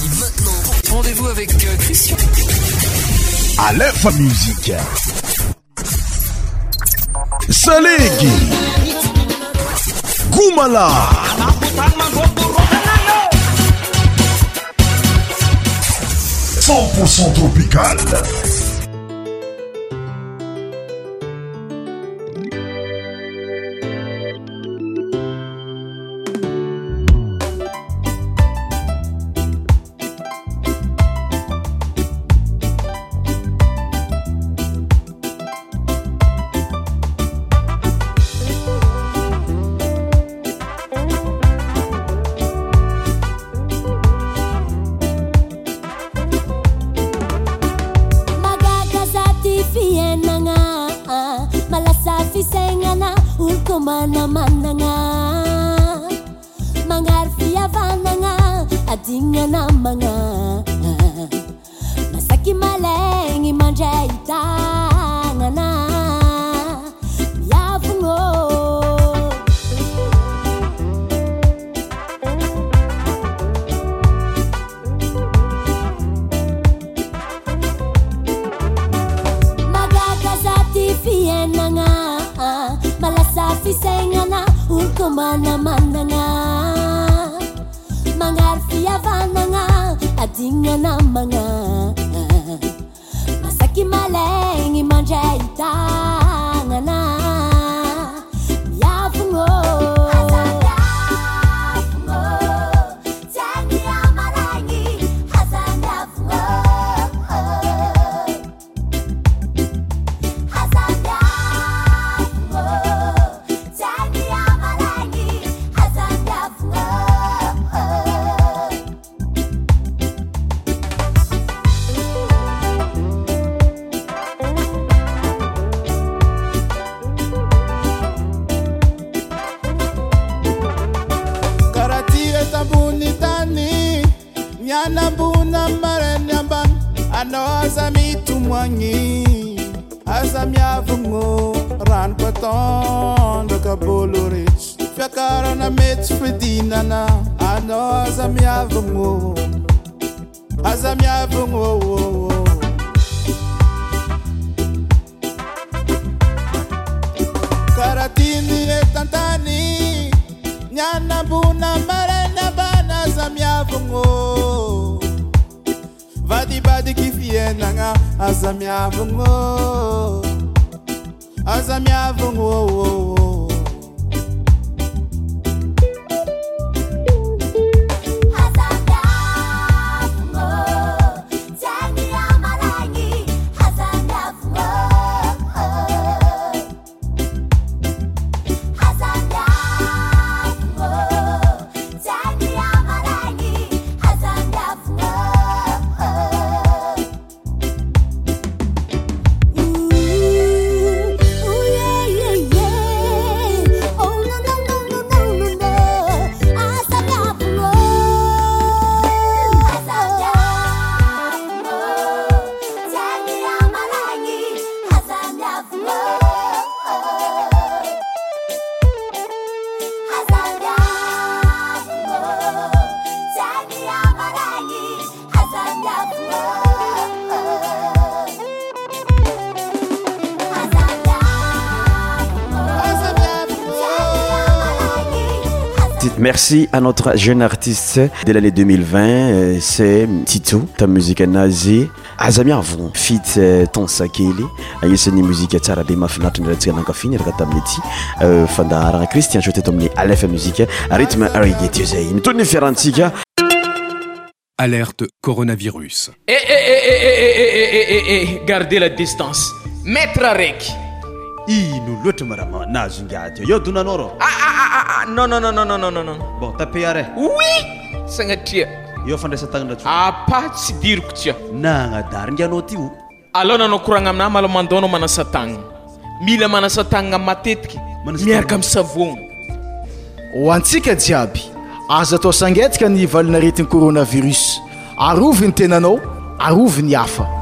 parti maintenant. Rendez-vous avec euh, Christian. À l'info musique. Salig. Goumala. 100% tropical. na na, I know as I'm yavungo, as I'm Merci à notre jeune artiste de l'année 2020, c'est Tito, ta musique nazi. Azami avon, fit tonsa kely, agnisan'ny muzika tsara be mahafinaritra ny rahantsika nankafiny araka Christian Joe tombé à Aleph Musique, rythme reggae teo zay. Mitony ferantiga Alerte coronavirus. Eh, eh, eh, eh, eh, eh, eh, eh, eh, gardez la distance. Maître Arek. iarzoanaa anbotapar i sanaria eofadatanapatsy diriko y a na nadarinanao alônanao ourana aminamala mandnao maasa-tanana mila manasatanana matetiky miaraka msavona hoantsika jiaby azo atao sangetaka ny valina retin'ny corôna virus aroviny tenanao aoviny h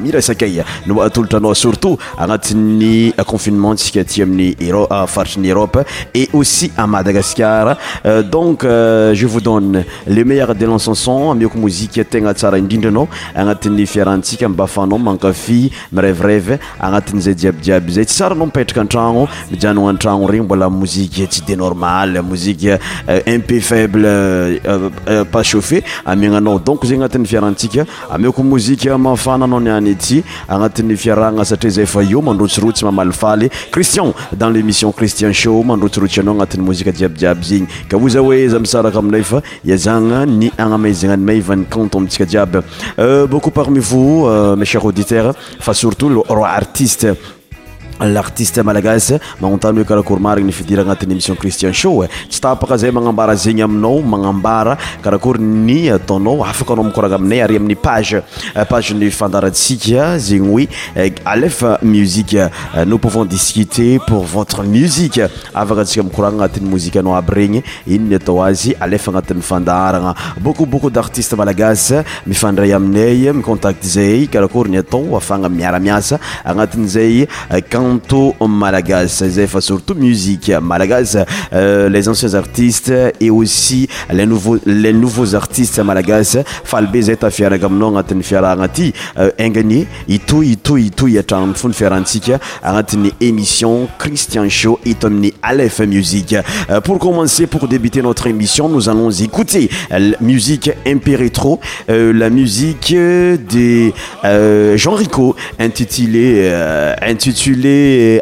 isaytr utoutanaiyconfinementskati amin'y faritrnyerope et aussi madagasardonce euh, euh, e le leur delacenon miko mozike tegna tsara indrindranao agnatin'ny fiarahantsika baafanao mankafi mirevirèvy agnatin'zay jiabyjiaby zay tsy sara ana ietrakaatragno mi argno regny mbolamozik tsy déap chafe amiananao donc zagny agnatin'ny fiarantsika amieko mozika mafananao ni any ety agnatin'ny fiarahna satria zay fa eo mandrotsirotsy mamaly faly christian dans l'émission christian sho mandrotsirotsy anao agnatin'ny mozika jiabyjiaby zegny ka o za hoe za misaraka aminay fa iazagna ny anameizana ny maivany canton amitsika jiaby euh, beaucoup parmi vous euh, macher auditeur fa surtout r artiste l'artiste malagasy magnontany hoe karakory marigny fidiragna agnatin'ny émission christian show tsy tapaka zay magnambara zegny aminao magnambara karakory ny ataonao eh, afaka anao mikoragna aminay ary amin'ny page eh, page ny fandaratsika zegny eh, hoe alef musique nous pouvons discuter pour votre musique afaka antsika mikoragna agnatin'ny mozika anao aby regny ino ny atao azy alefa agnatin'ny beaucoup beaucoup d'artistes malagasy mifandray aminay micontact zay karakory ny atao afagna miaramiasa agnatin'izay quand au Malagas, ZF surtout musique Malagas, euh, les anciens artistes et aussi les nouveaux, les nouveaux artistes Malagas, Falbe Zeta Fiara Gamnon, Aten Fiara tout Engani, euh, itou, itou, itou Yatan Fun Ferantika, Aratini émission Christian Show et Tomni Aleph Musique. Euh, pour commencer, pour débuter notre émission, nous allons écouter la musique impérétro, la musique de Jean Rico, intitulée, intitulée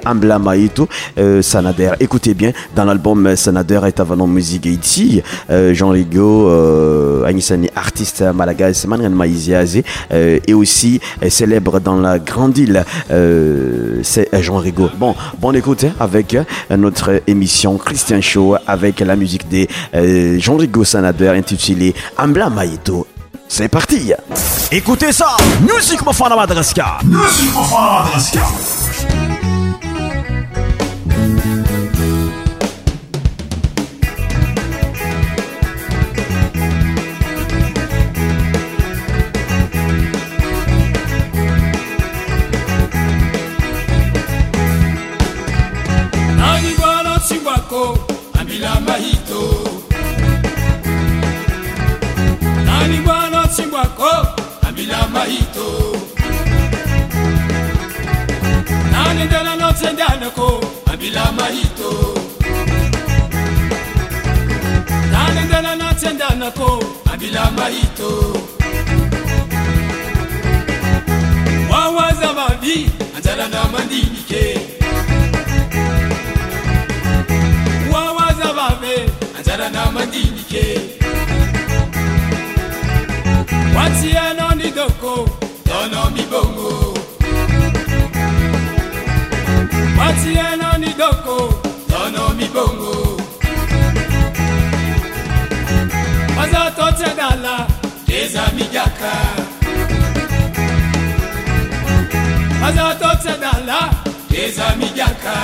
Ambla Maïto euh, Sanader. Écoutez bien, dans l'album Sanader est avant musique ici, euh, Jean Rigo, euh, artiste malagasy, et aussi célèbre dans la grande île, c'est Jean Rigo. Bon, bon écoutez hein, avec notre émission Christian Show avec la musique de Jean Rigo Sanader intitulée Ambla Maïto C'est parti Écoutez ça Musique Mofana Musique janako abila mahito nalengana natsendanako abila mahito wawaza mavi anzala na mandinike wawaza vave anzala na mandinike watianonidoko tono mibongo atienanidoko zono mibongo zatocadala eza miakaazatocadala teza mijka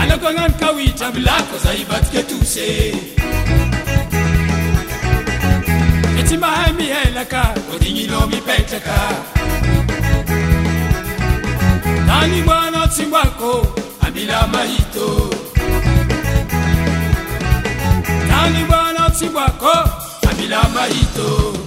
alokonankawicablakozaibatike tuse ecimaha mihelka odingino mipetka bn تبك لمt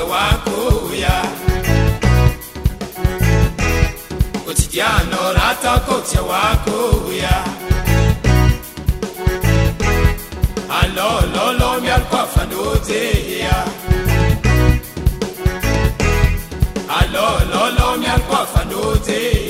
ṣẹ̀ṣẹ̀ wá kò ti rátá kò tiẹ̀ wá àlọ́ ọ̀lọ́lọ́ mi àlùkò àfààní ó yá. àlọ́ ọ̀lọ́lọ́ mi àlùkò àfààní yá.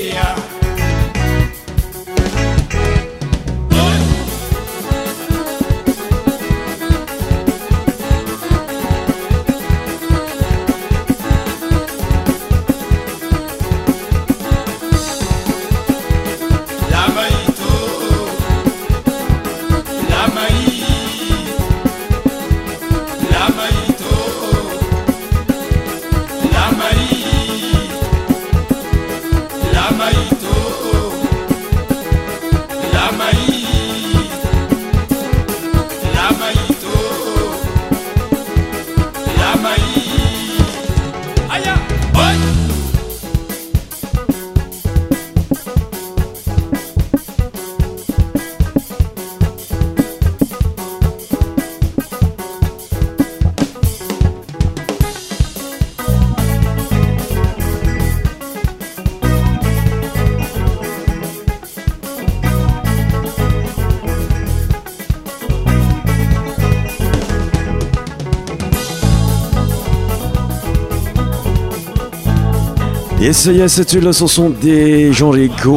e lacanoneensenys yy m zana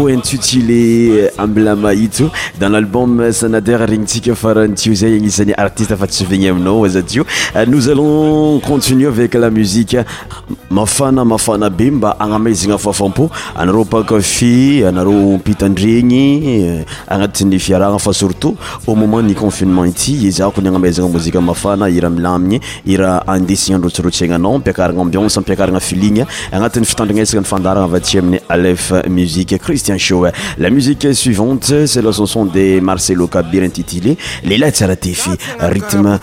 euh, euh, aanaytanr la Musique Christian La musique suivante, c'est la chanson de Marcelo bien intitulée Les lettres rythme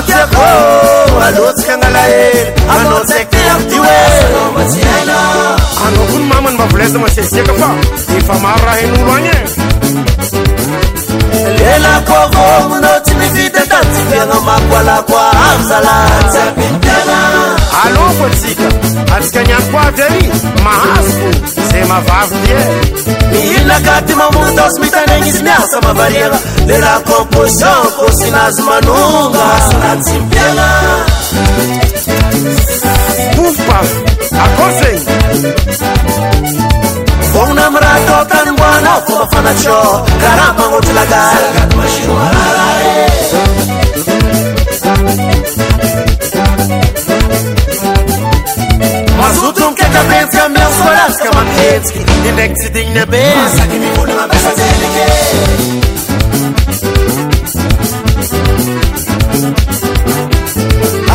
kô alotsika analae anao sedimaiana anao hony mamany ma voleza masiasiaka fa efa mary raha an'olo agny elela maaaalokoatika atikanyano koavary maas se mavavodie iilnakatymamoo smitizyiasamavaria lelakomposon kosinazymanonga anaymabof paf akose Una mrato tan guana como fanacho Caramba, mucho la Mas o tom que a cabeça é meu, só lasca uma vez Que nem é que se tem na vez Mas aqui me pula uma peça delicada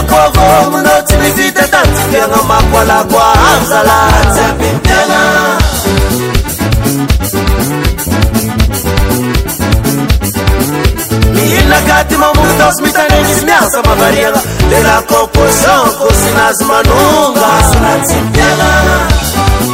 ofiaa makalakualaiiaamiilnagati mamu iasa mabariaga de la komposon kosinazmanonaiiaa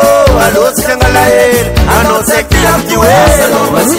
לצكלر נسלבתوبس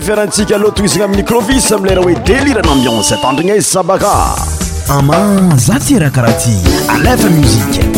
fiarantsika aloato izigna amin nikrovis amilera oe délirana amionsetandrigna izy sabaka amama za ty raha karaha ty alefa muziqe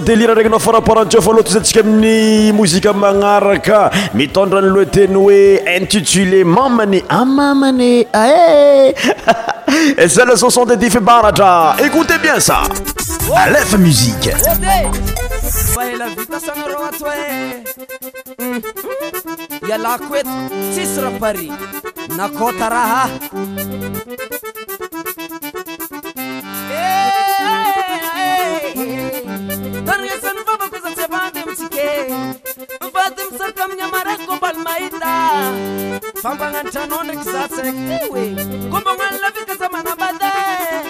délirndranyna fraportantioolotzntsika amin'ny mozika manaraka mitondrany loa teny hoe intitulé mamany amamany ah, aeoondedifécoute ah, eh. bien aai yake mfadhi msaka mnyamarako balmaita famba ngantano ndikisasek iwe kumbonganlavikazamana badae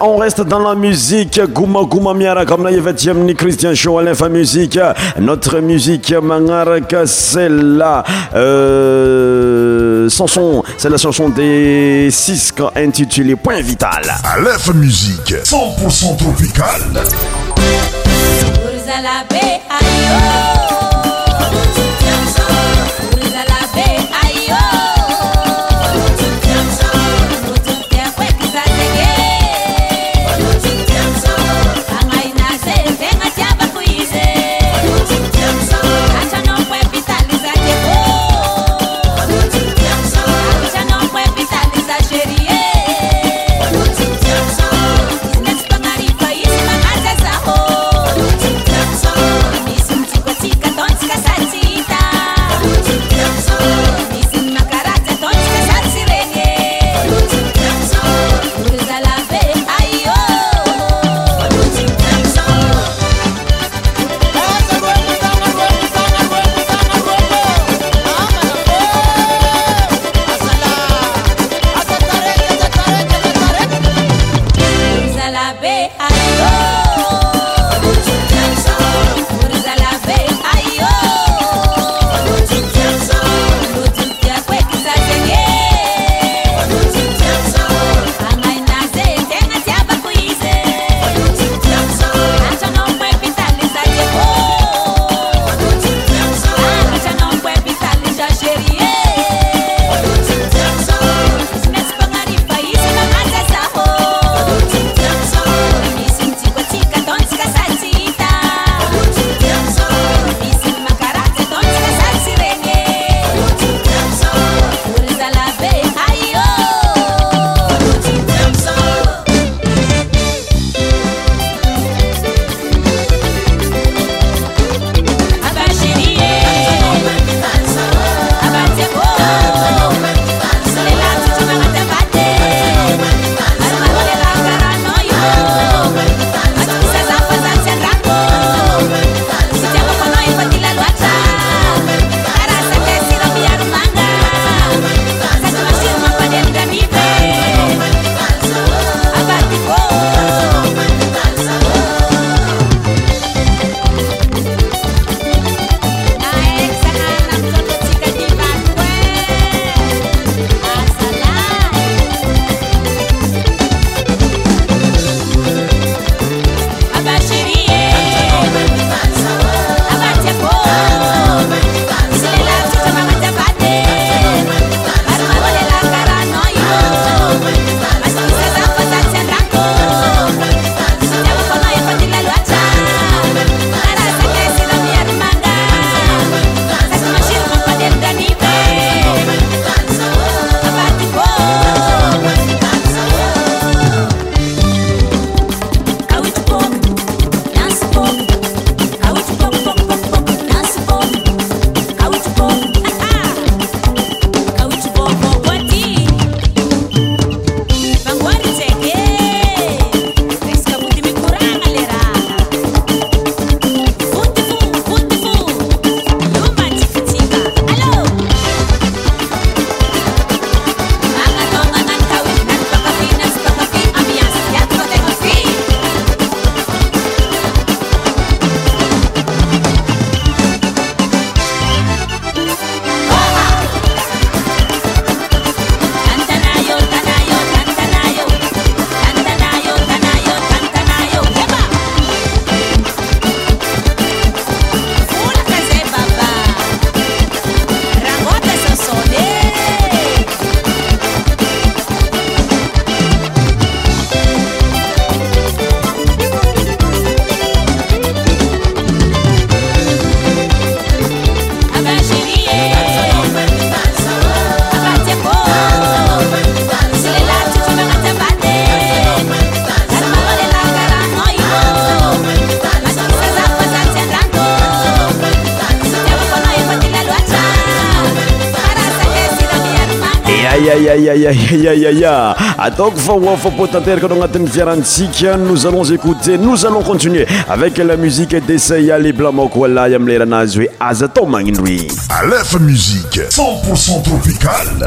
on reste dans la musique. Gouma Gouma Miara, comme la ni Christian Show, Alinfa Musique. Notre musique, Mangaraka, c'est la euh, chanson, c'est la chanson des 6 intitulée Point Vital. Alinfa Musique, 100% tropical tropicale. aïe aïe aïe aïe aïe aïe nous allons écouter nous allons continuer avec la musique d'Essaya les Aïe aïe aïe aïe aïe musique 100% aïe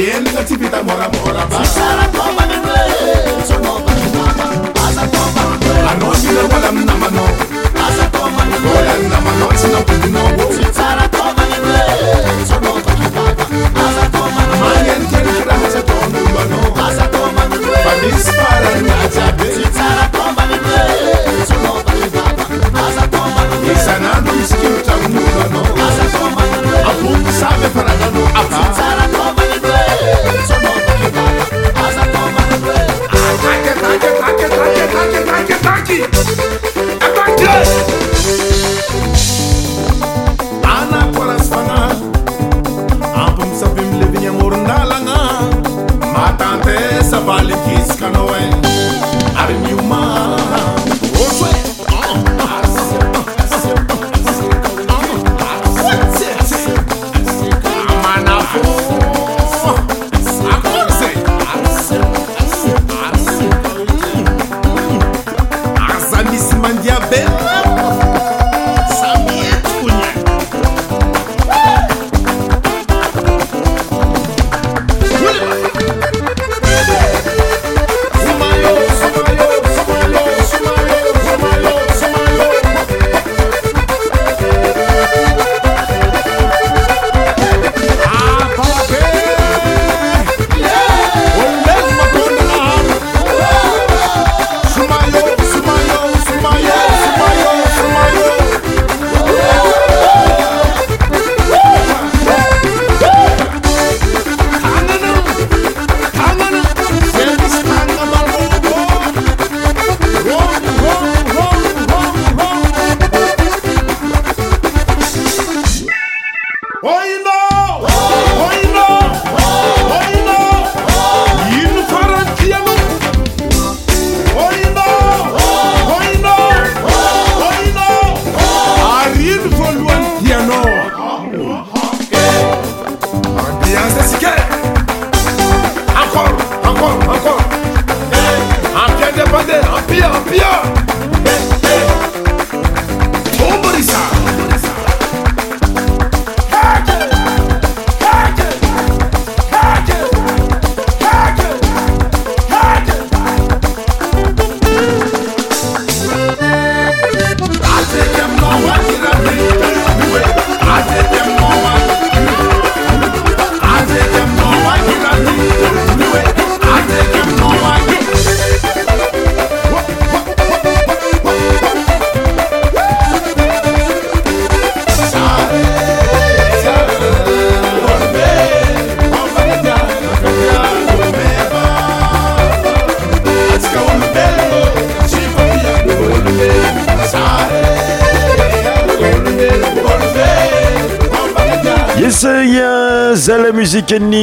ت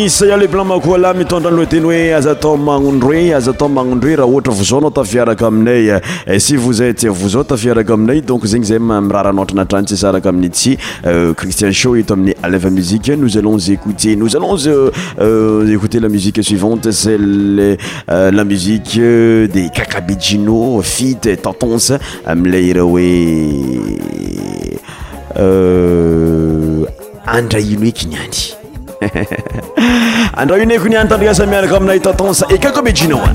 sle lako lamitondranlo teny oe aza atao manondroe azaata manondroe raha ohatra vozana tafiaraka aminay sy vozaty voza tafiaraka aminay donc zegny zay raharaha ntra anatrany tsy saraka amin tsy euh, cristian sho ito amin'y alf musie nos alons écoter nos alons euh, euh, écoter la musiue suivante cele la musiqe de kakabejino fit tetenc amila ir oe andraino eiy andawi ne koni antandgasamiana koam nayitaton ça e kakoɓe jinowa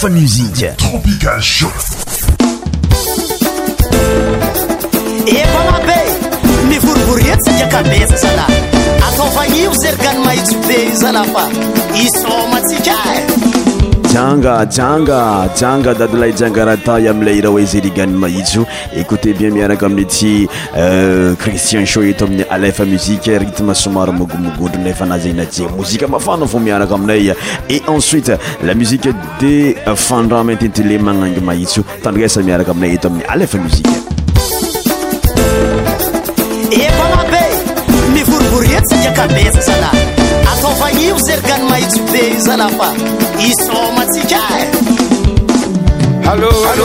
Eh, e. janga janga jianga dadylahy janga raha tay amilay raha oe zerigany maitso écote bien miaraka amina ty euh, cristian sho eto aminy alfa muzike ritme somary magomogodronefanazanati mozika mafana fo miaraka aminay et ensuite la musique de fadramatintylé manango maitsy io tandraasamiaraka aminay eto amin'ny alefa mzika eko anabe mivorovoriatsika kameza zana atofai zerigany maitso be zana fa isomatsia oo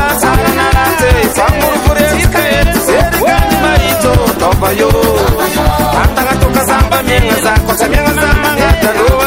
ntat 个 zmbmiazcsmiazbaô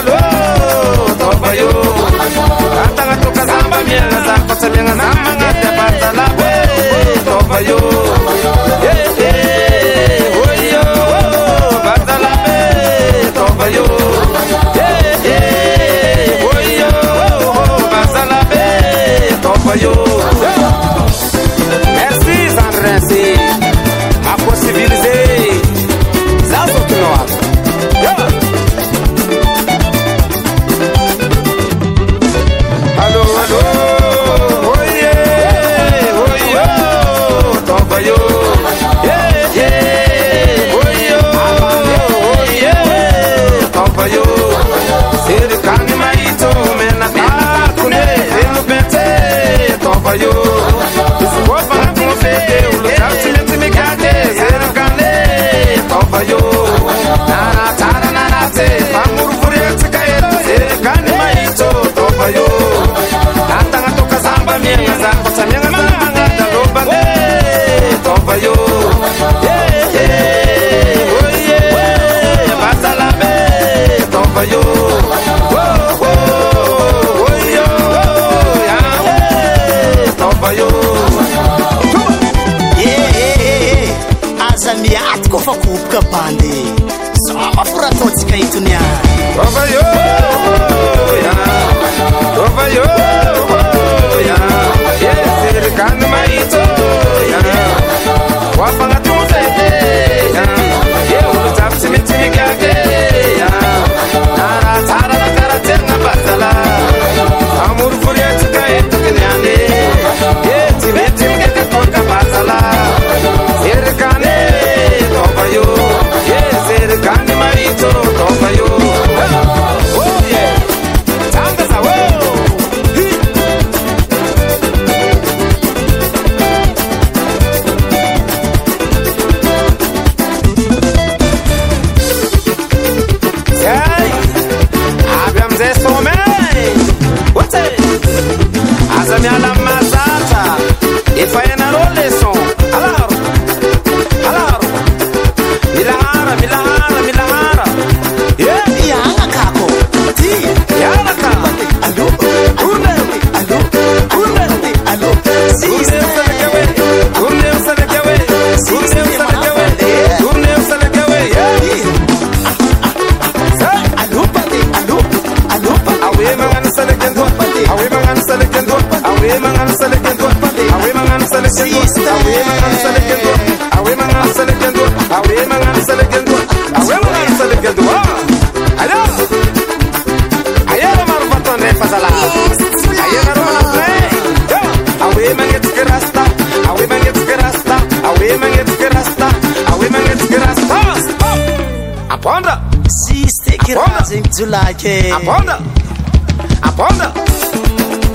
I Apanda.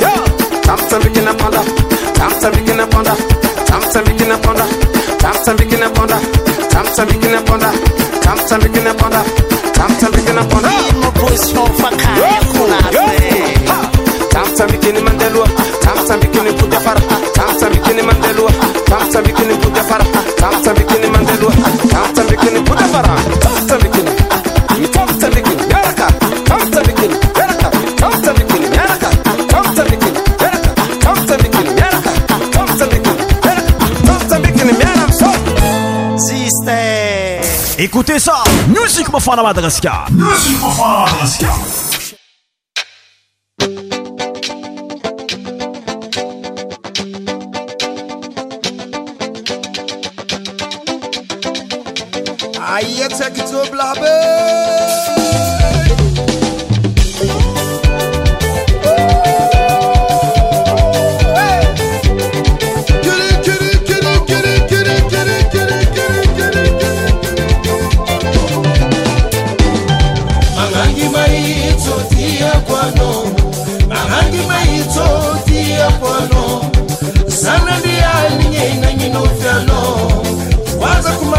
Yo, Samson begin Apanda, Samson begin Apanda, Samson begin Apanda, Samson begin Apanda, Samson begin Apanda, Samson begin Apanda, Samson begin Apanda. Mo position Écoutez ça Musique Mofan à Madagascar Musique Mofan à Madagascar Aïe, c'est que tu blabber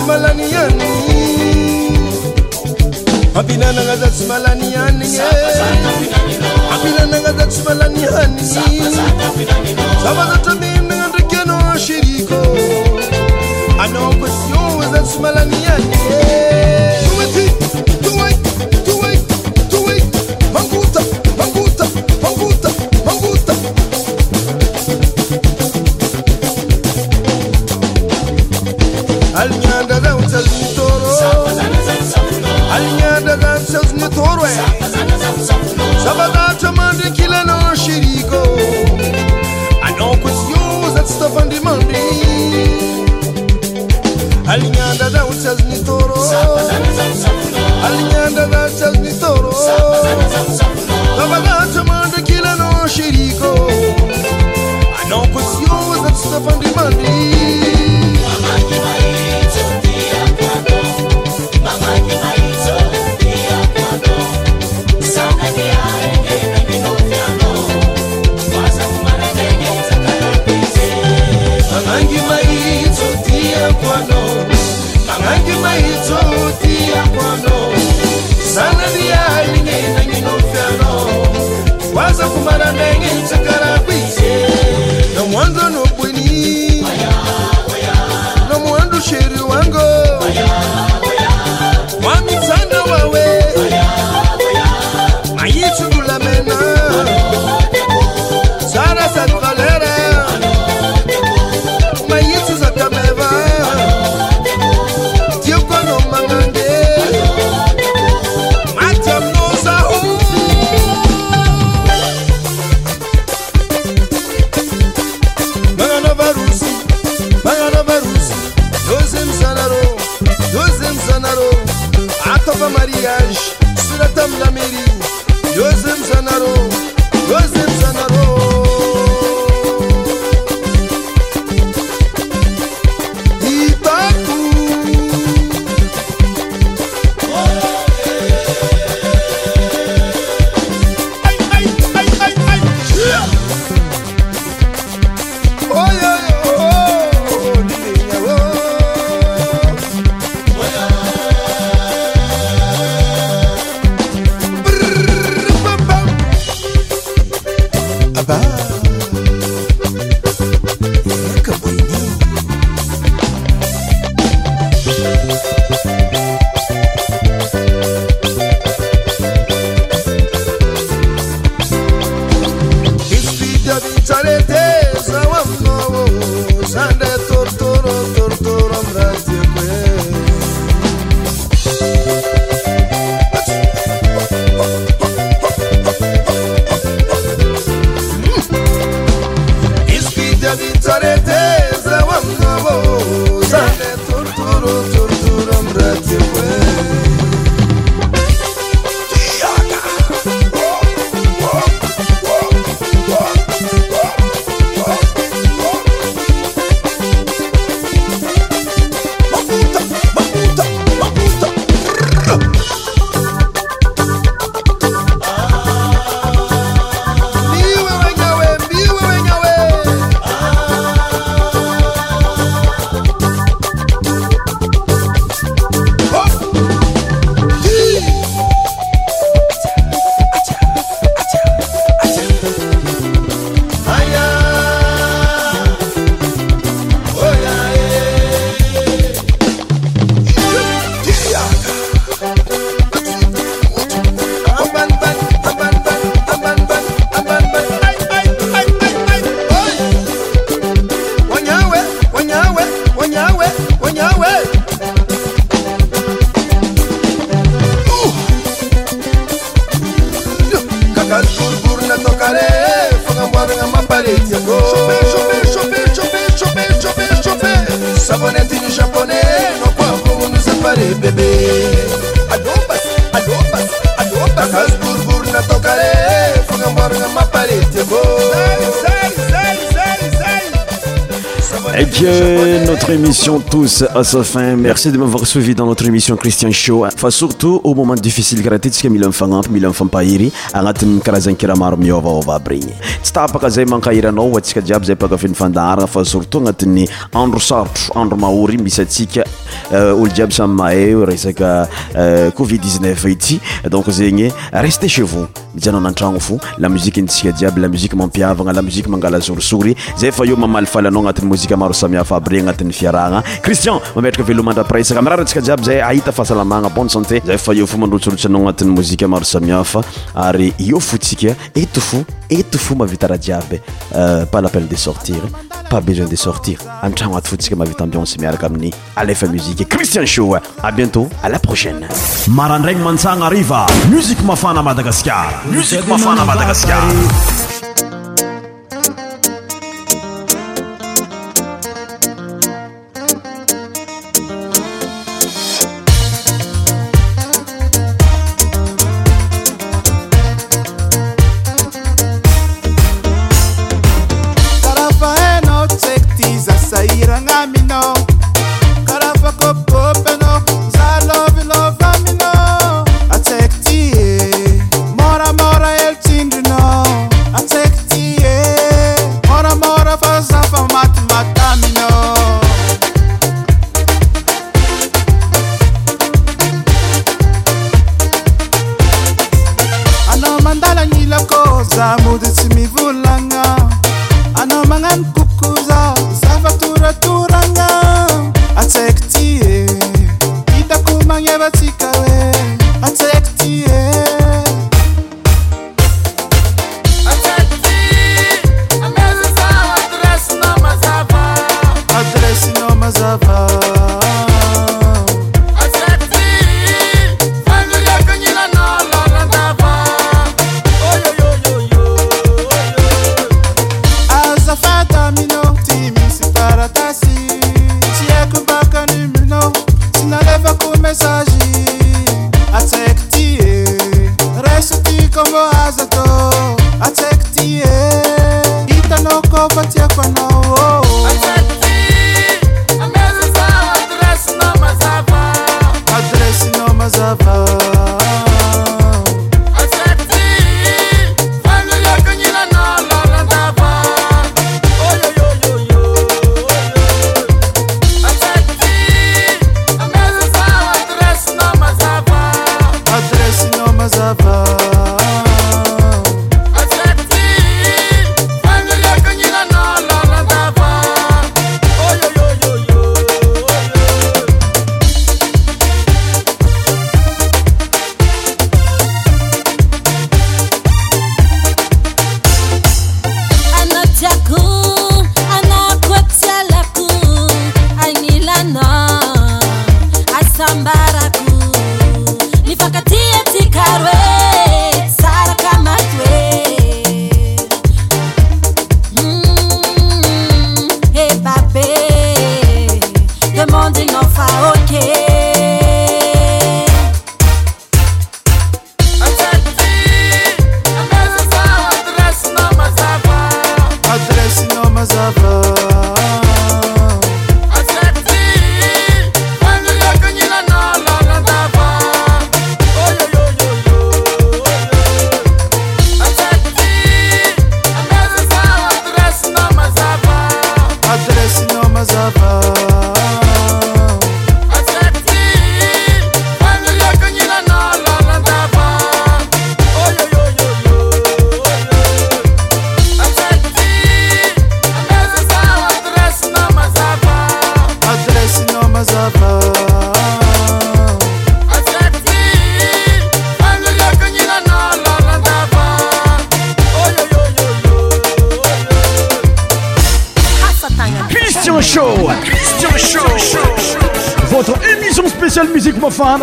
avinananazatsy malannavinanagazatsymalany ani zamazatamim ny nanrekano siriko anakezoazatsy malany any chalni toro alinyanda na chalni toro kila no shiriko anokusyo za tsafandi mandi 三的你 tos safin merci de mavoir suivi dans notre émission christian sho fa surtout a moment difficile karaha ty atsika mila mifanamto mila mifampahiry anatin'ny karazany kiramaro miôvaôva aby regny tsy tapaka zay mankahiranaooatsika jiaby zay apakafinyfandaharana fa surtout anatin'ny andro sarotro andro mahory misy atsika euh, olo jiaby samy mahayo resaka euh, covid 19 ity donc zegny reste chez vos oiannatyoyiinaaeraiaayithabo oayiiiaraieradray asaafada music pafana بadagasكar